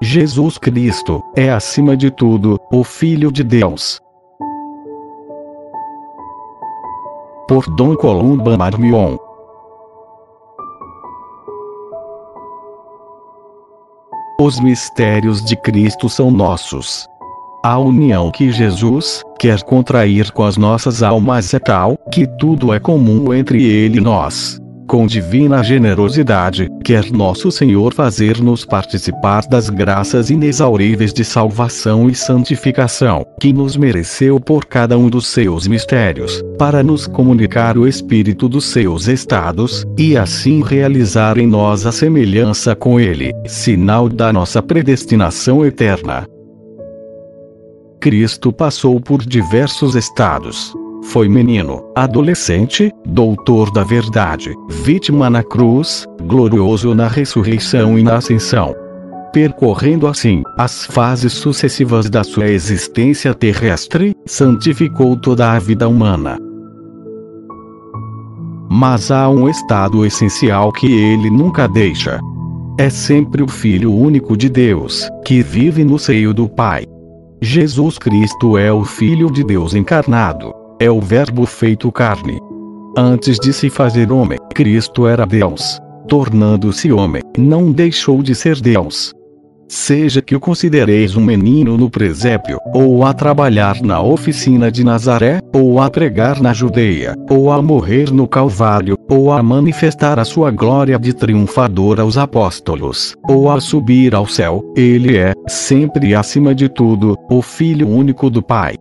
Jesus Cristo é acima de tudo o Filho de Deus. Por Dom Columba Marmion. Os mistérios de Cristo são nossos. A união que Jesus quer contrair com as nossas almas é tal que tudo é comum entre ele e nós com divina generosidade, quer nosso Senhor fazer-nos participar das graças inexauríveis de salvação e santificação, que nos mereceu por cada um dos seus mistérios, para nos comunicar o espírito dos seus estados, e assim realizar em nós a semelhança com Ele, sinal da nossa predestinação eterna. Cristo passou por diversos estados foi menino, adolescente, doutor da verdade, vítima na cruz, glorioso na ressurreição e na ascensão. Percorrendo assim as fases sucessivas da sua existência terrestre, santificou toda a vida humana. Mas há um estado essencial que ele nunca deixa. É sempre o Filho único de Deus, que vive no seio do Pai. Jesus Cristo é o Filho de Deus encarnado é o Verbo feito carne. Antes de se fazer homem, Cristo era Deus. Tornando-se homem, não deixou de ser Deus. Seja que o considereis um menino no presépio, ou a trabalhar na oficina de Nazaré, ou a pregar na Judeia, ou a morrer no Calvário, ou a manifestar a sua glória de triunfador aos apóstolos, ou a subir ao céu, ele é, sempre acima de tudo, o Filho único do Pai.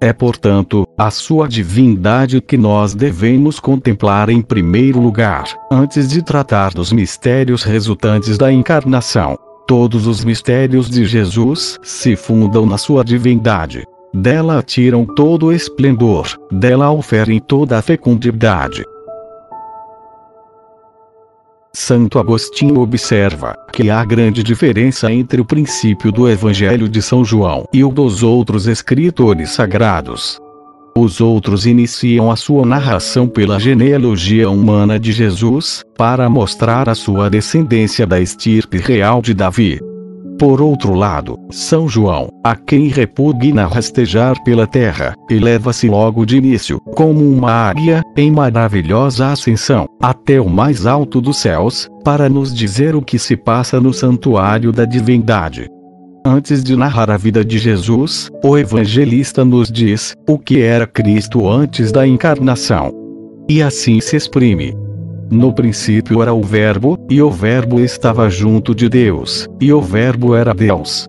É, portanto, a sua divindade que nós devemos contemplar em primeiro lugar, antes de tratar dos mistérios resultantes da encarnação. Todos os mistérios de Jesus se fundam na sua divindade. Dela tiram todo o esplendor, dela oferem toda a fecundidade. Santo Agostinho observa que há grande diferença entre o princípio do Evangelho de São João e o dos outros escritores sagrados. Os outros iniciam a sua narração pela genealogia humana de Jesus, para mostrar a sua descendência da estirpe real de Davi. Por outro lado, São João, a quem repugna rastejar pela terra, eleva-se logo de início, como uma águia, em maravilhosa ascensão, até o mais alto dos céus, para nos dizer o que se passa no santuário da divindade. Antes de narrar a vida de Jesus, o evangelista nos diz o que era Cristo antes da encarnação. E assim se exprime: no princípio era o Verbo, e o Verbo estava junto de Deus, e o Verbo era Deus.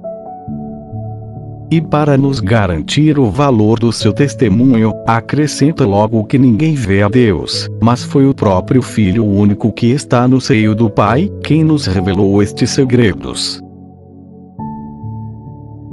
E para nos garantir o valor do seu testemunho, acrescenta logo que ninguém vê a Deus, mas foi o próprio Filho único que está no seio do Pai, quem nos revelou estes segredos.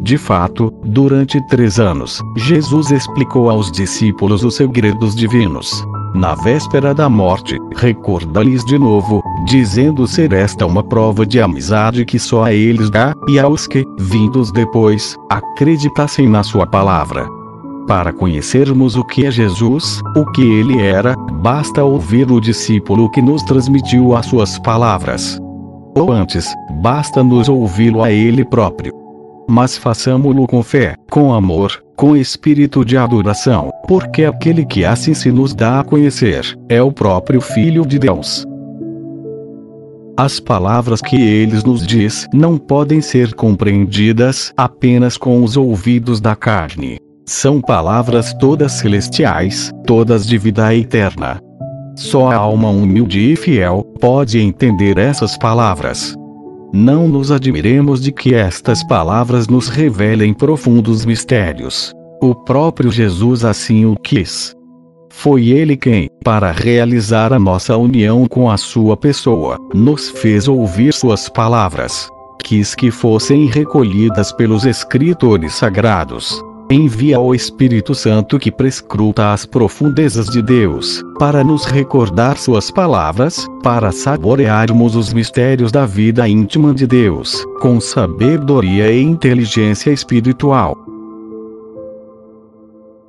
De fato, durante três anos, Jesus explicou aos discípulos os segredos divinos. Na véspera da morte, recorda-lhes de novo, dizendo ser esta uma prova de amizade que só a eles dá, e aos que, vindos depois, acreditassem na sua palavra. Para conhecermos o que é Jesus, o que ele era, basta ouvir o discípulo que nos transmitiu as suas palavras. Ou antes, basta nos ouvi-lo a ele próprio mas façamo-lo com fé, com amor, com espírito de adoração, porque aquele que assim se nos dá a conhecer, é o próprio Filho de Deus. As palavras que eles nos diz não podem ser compreendidas apenas com os ouvidos da carne. São palavras todas celestiais, todas de vida eterna. Só a alma humilde e fiel pode entender essas palavras. Não nos admiremos de que estas palavras nos revelem profundos mistérios. O próprio Jesus assim o quis. Foi ele quem, para realizar a nossa união com a sua pessoa, nos fez ouvir suas palavras. Quis que fossem recolhidas pelos escritores sagrados envia o Espírito Santo que prescruta as profundezas de Deus, para nos recordar Suas palavras, para saborearmos os mistérios da vida íntima de Deus, com sabedoria e inteligência espiritual.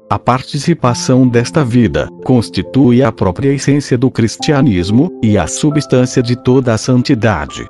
A participação desta vida constitui a própria essência do cristianismo e a substância de toda a santidade.